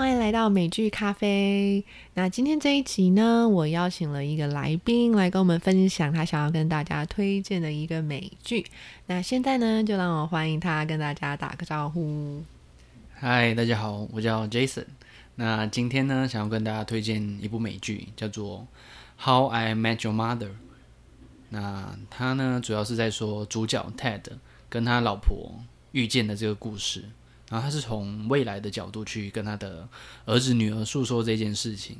欢迎来到美剧咖啡。那今天这一集呢，我邀请了一个来宾来跟我们分享他想要跟大家推荐的一个美剧。那现在呢，就让我欢迎他跟大家打个招呼。嗨，大家好，我叫 Jason。那今天呢，想要跟大家推荐一部美剧，叫做《How I Met Your Mother》。那他呢，主要是在说主角 Ted 跟他老婆遇见的这个故事。然后他是从未来的角度去跟他的儿子女儿诉说这件事情。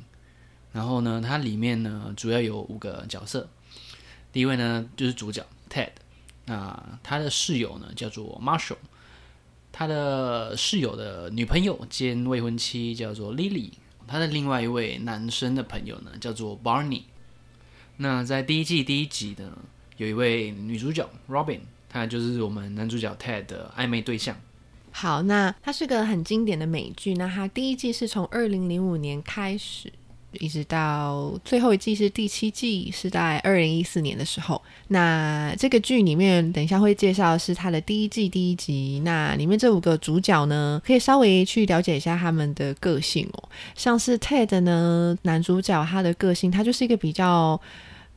然后呢，它里面呢主要有五个角色。第一位呢就是主角 Ted，那他的室友呢叫做 Marshall，他的室友的女朋友兼未婚妻叫做 Lily，他的另外一位男生的朋友呢叫做 Barney。那在第一季第一集呢，有一位女主角 Robin，她就是我们男主角 Ted 的暧昧对象。好，那它是个很经典的美剧。那它第一季是从二零零五年开始，一直到最后一季是第七季，是在二零一四年的时候。那这个剧里面，等一下会介绍是它的第一季第一集。那里面这五个主角呢，可以稍微去了解一下他们的个性哦。像是 Ted 呢，男主角他的个性，他就是一个比较。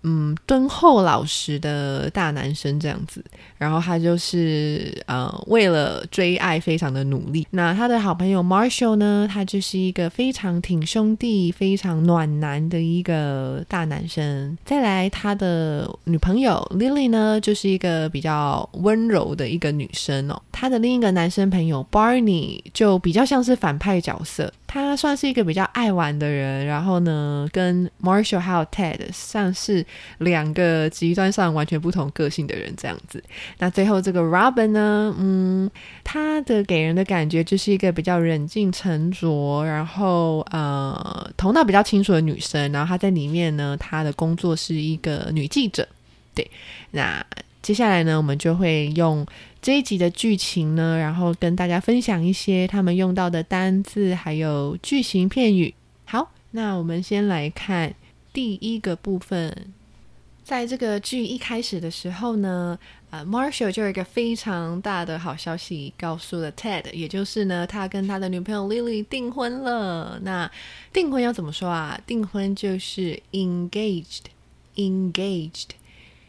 嗯，敦厚老实的大男生这样子，然后他就是呃，为了追爱非常的努力。那他的好朋友 Marshall 呢，他就是一个非常挺兄弟、非常暖男的一个大男生。再来，他的女朋友 Lily 呢，就是一个比较温柔的一个女生哦。他的另一个男生朋友 Barney 就比较像是反派角色。他算是一个比较爱玩的人，然后呢，跟 Marshall 还有 Ted 像是两个极端上完全不同个性的人这样子。那最后这个 Robin 呢，嗯，他的给人的感觉就是一个比较冷静沉着，然后呃头脑比较清楚的女生。然后她在里面呢，她的工作是一个女记者。对，那接下来呢，我们就会用。这一集的剧情呢，然后跟大家分享一些他们用到的单字，还有句型片语。好，那我们先来看第一个部分。在这个剧一开始的时候呢，呃，Marshall 就有一个非常大的好消息告诉了 Ted，也就是呢，他跟他的女朋友 Lily 订婚了。那订婚要怎么说啊？订婚就是 engaged，engaged。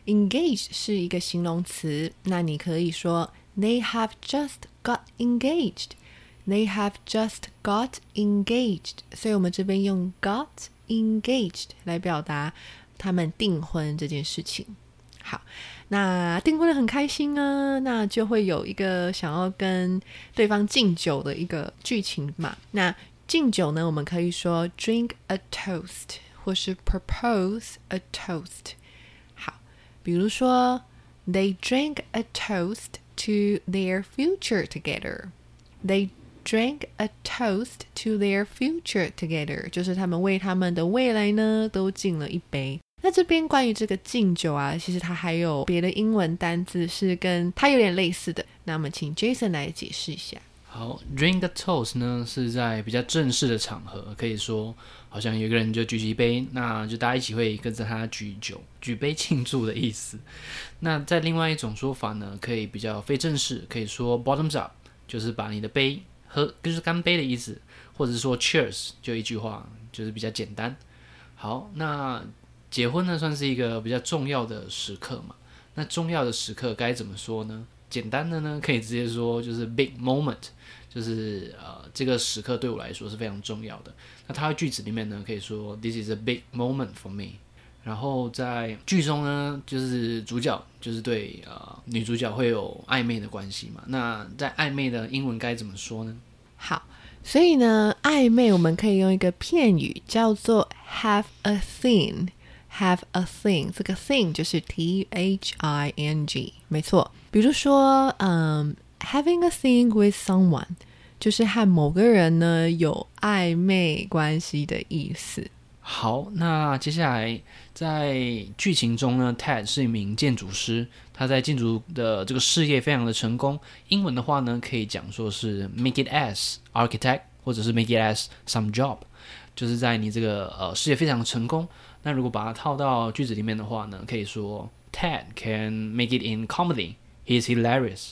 Engaged 是一个形容词，那你可以说 They have just got engaged. They have just got engaged. 所以我们这边用 got engaged 来表达他们订婚这件事情。好，那订婚的很开心啊，那就会有一个想要跟对方敬酒的一个剧情嘛。那敬酒呢，我们可以说 drink a toast，或是 propose a toast。好比如说，They drank a toast to their future together. They drank a toast to their future together，就是他们为他们的未来呢都敬了一杯。那这边关于这个敬酒啊，其实它还有别的英文单字是跟它有点类似的。那我们请 Jason 来解释一下。好，drink a toast 呢是在比较正式的场合，可以说好像有一个人就举起一杯，那就大家一起会跟着他举酒，举杯庆祝的意思。那在另外一种说法呢，可以比较非正式，可以说 bottoms up，就是把你的杯喝，就是干杯的意思，或者是说 cheers，就一句话，就是比较简单。好，那结婚呢算是一个比较重要的时刻嘛，那重要的时刻该怎么说呢？简单的呢，可以直接说就是 big moment，就是呃这个时刻对我来说是非常重要的。那它的句子里面呢，可以说 this is a big moment for me。然后在剧中呢，就是主角就是对呃女主角会有暧昧的关系嘛。那在暧昧的英文该怎么说呢？好，所以呢，暧昧我们可以用一个片语叫做 have a thing。Have a thing，这个 thing 就是 T H I N G，没错。比如说，嗯，having a thing with someone，就是和某个人呢有暧昧关系的意思。好，那接下来在剧情中呢，Ted 是一名建筑师，他在建筑的这个事业非常的成功。英文的话呢，可以讲说是 make it as architect，或者是 make it as some job，就是在你这个呃事业非常成功。那如果把它套到句子里面的话呢，可以说 Ted can make it in comedy. He is hilarious.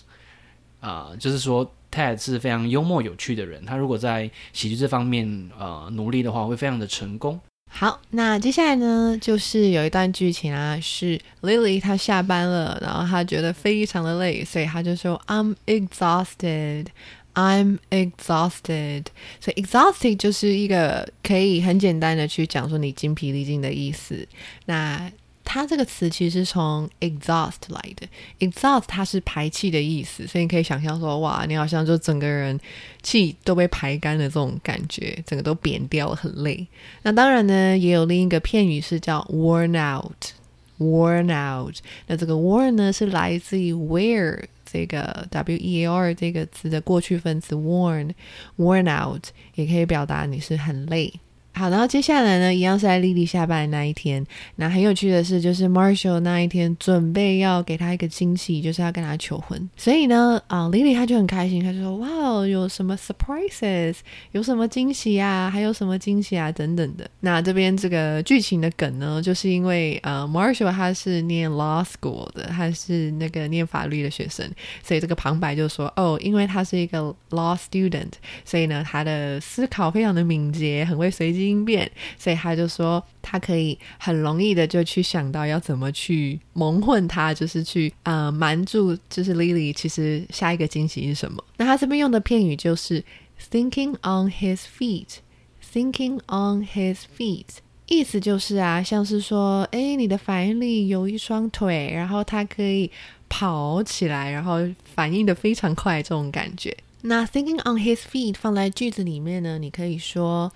啊、就是说 Ted 是非常幽默有趣的人。他如果在喜剧这方面呃努力的话，会非常的成功。好，那接下来呢，就是有一段剧情啊，是 Lily 她下班了，然后她觉得非常的累，所以她就说 I'm exhausted, I'm exhausted。所以 exhausted 就是一个可以很简单的去讲说你精疲力尽的意思。那它这个词其实从 exhaust 来的，exhaust 它是排气的意思，所以你可以想象说，哇，你好像就整个人气都被排干了这种感觉，整个都扁掉了，很累。那当然呢，也有另一个片语是叫 worn out，worn out。那这个 worn 呢是来自于 wear 这个 w e a r 这个词的过去分词 worn，worn out 也可以表达你是很累。好，然后接下来呢，一样是在莉莉下班的那一天。那很有趣的是，就是 Marshall 那一天准备要给他一个惊喜，就是要跟他求婚。所以呢，啊，莉莉她就很开心，她就说：“哇，有什么 surprises？有什么惊喜啊？还有什么惊喜啊？等等的。”那这边这个剧情的梗呢，就是因为呃，Marshall 他是念 law school 的，他是那个念法律的学生，所以这个旁白就说：“哦，因为他是一个 law student，所以呢，他的思考非常的敏捷，很会随机。”应变，所以他就说他可以很容易的就去想到要怎么去蒙混他，就是去呃瞒住，就是 Lily 其实下一个惊喜是什么？那他这边用的片语就是 thinking on his feet，thinking on his feet，意思就是啊，像是说，哎，你的反应力有一双腿，然后他可以跑起来，然后反应的非常快，这种感觉。那 thinking on his feet 放在句子里面呢，你可以说。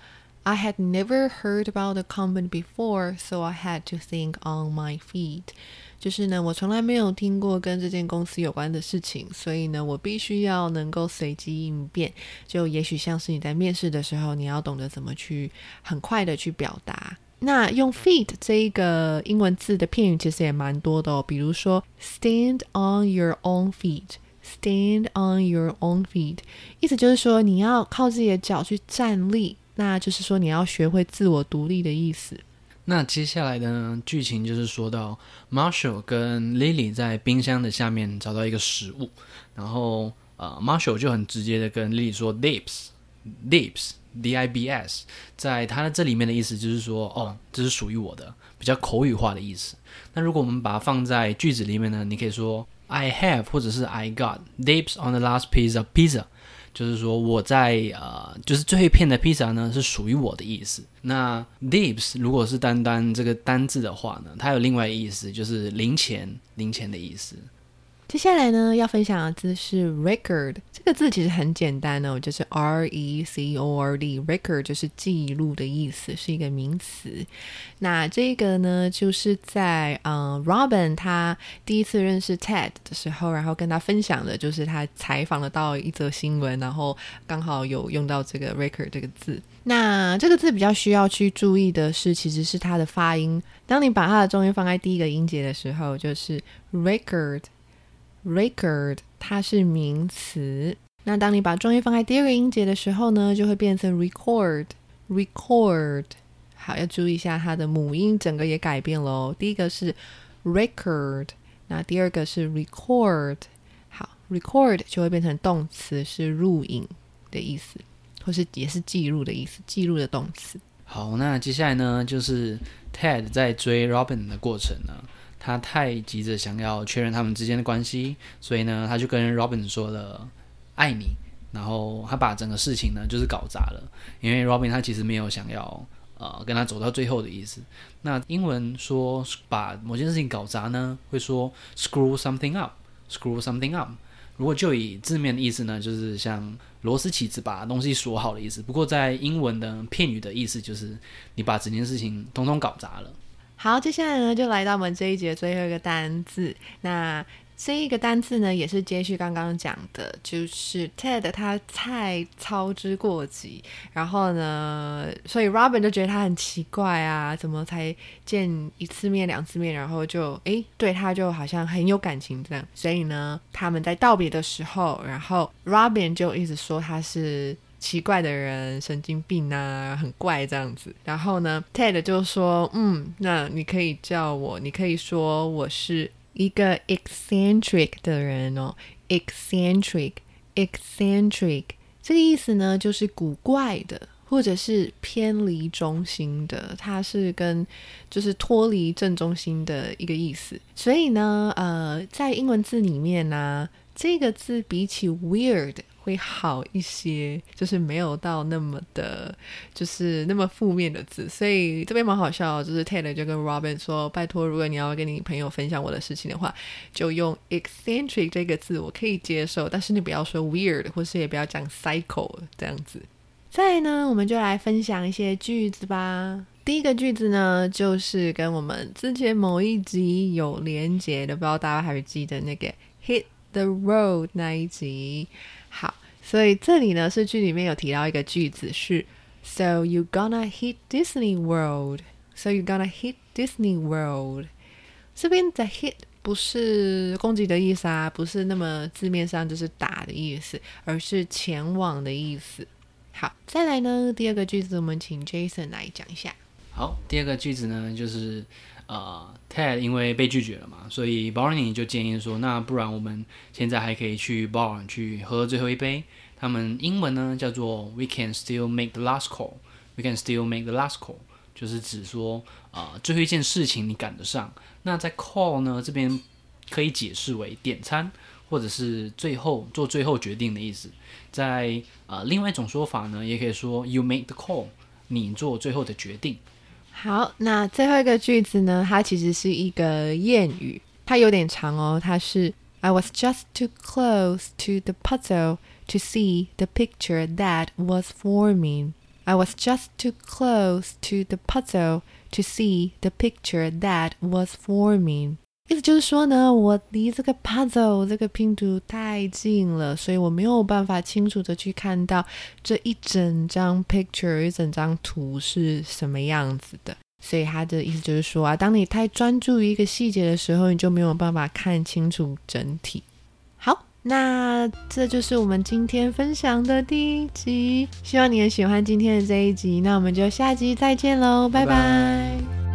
I had never heard about the company before, so I had to think on my feet. 就是呢，我从来没有听过跟这间公司有关的事情，所以呢，我必须要能够随机应变。就也许像是你在面试的时候，你要懂得怎么去很快的去表达。那用 feet 这一个英文字的片语其实也蛮多的哦，比如说 stand on your own feet，stand on your own feet，意思就是说你要靠自己的脚去站立。那就是说，你要学会自我独立的意思。那接下来的，剧情就是说到 Marshall 跟 Lily 在冰箱的下面找到一个食物，然后呃，Marshall 就很直接的跟 Lily 说 Dips, Dips, D-I-B-S 在它的这里面的意思就是说，哦，这是属于我的，比较口语化的意思。那如果我们把它放在句子里面呢，你可以说 “I have” 或者是 “I got Dips on the last piece of pizza”。就是说，我在呃，就是最后一片的披萨呢，是属于我的意思。那 dips 如果是单单这个单字的话呢，它有另外意思，就是零钱、零钱的意思。接下来呢，要分享的字是 record。这个字其实很简单哦，就是 R E C O R D。record 就是记录的意思，是一个名词。那这个呢，就是在嗯，Robin 他第一次认识 Ted 的时候，然后跟他分享的，就是他采访了到一则新闻，然后刚好有用到这个 record 这个字。那这个字比较需要去注意的是，其实是它的发音。当你把它的重音放在第一个音节的时候，就是 record。Record 它是名词，那当你把重音放在第二个音节的时候呢，就会变成 record。Record 好，要注意一下它的母音，整个也改变喽。第一个是 record，那第二个是 record。好，record 就会变成动词，是录影的意思，或是也是记录的意思，记录的动词。好，那接下来呢，就是 Ted 在追 Robin 的过程呢。他太急着想要确认他们之间的关系，所以呢，他就跟 Robin 说了“爱你”，然后他把整个事情呢就是搞砸了。因为 Robin 他其实没有想要呃跟他走到最后的意思。那英文说把某件事情搞砸呢，会说 screw something up，screw something up。如果就以字面的意思呢，就是像螺丝起子把东西锁好的意思。不过在英文的片语的意思就是你把整件事情统统搞砸了。好，接下来呢就来到我们这一节最后一个单字。那这一个单字呢也是接续刚刚讲的，就是 Ted 他太操之过急，然后呢，所以 Robin 就觉得他很奇怪啊，怎么才见一次面两次面，然后就诶对他就好像很有感情这样。所以呢，他们在道别的时候，然后 Robin 就一直说他是。奇怪的人，神经病啊，很怪这样子。然后呢，Ted 就说：“嗯，那你可以叫我，你可以说我是一个 eccentric 的人哦，eccentric，eccentric。这个意思呢，就是古怪的，或者是偏离中心的。它是跟就是脱离正中心的一个意思。所以呢，呃，在英文字里面呢、啊，这个字比起 weird。”会好一些，就是没有到那么的，就是那么负面的字，所以这边蛮好笑。就是 Taylor 就跟 Robin 说：“拜托，如果你要跟你朋友分享我的事情的话，就用 eccentric 这个字，我可以接受，但是你不要说 weird，或是也不要讲 psycho 这样子。”再呢，我们就来分享一些句子吧。第一个句子呢，就是跟我们之前某一集有连结的，不知道大家还记得那个 Hit the Road 那一集。好，所以这里呢是剧里面有提到一个句子是，So you gonna hit Disney World？So you gonna hit Disney World？这边的 hit 不是攻击的意思啊，不是那么字面上就是打的意思，而是前往的意思。好，再来呢，第二个句子我们请 Jason 来讲一下。好，第二个句子呢就是。呃、，Ted 因为被拒绝了嘛，所以 Barney 就建议说，那不然我们现在还可以去 bar 去喝最后一杯。他们英文呢叫做 We can still make the last call。We can still make the last call，就是指说，呃，最后一件事情你赶得上。那在 call 呢这边可以解释为点餐，或者是最后做最后决定的意思。在呃另外一种说法呢，也可以说 You make the call，你做最后的决定。好，那最后一个句子呢？它其实是一个谚语，它有点长哦。它是 I was just too close to the puzzle to see the picture that was forming. I was just too close to the puzzle to see the picture that was forming. 意思就是说呢，我离这个 puzzle 这个拼图太近了，所以我没有办法清楚的去看到这一整张 picture 一整张图是什么样子的。所以他的意思就是说啊，当你太专注于一个细节的时候，你就没有办法看清楚整体。好，那这就是我们今天分享的第一集，希望你也喜欢今天的这一集。那我们就下集再见喽，拜拜。拜拜。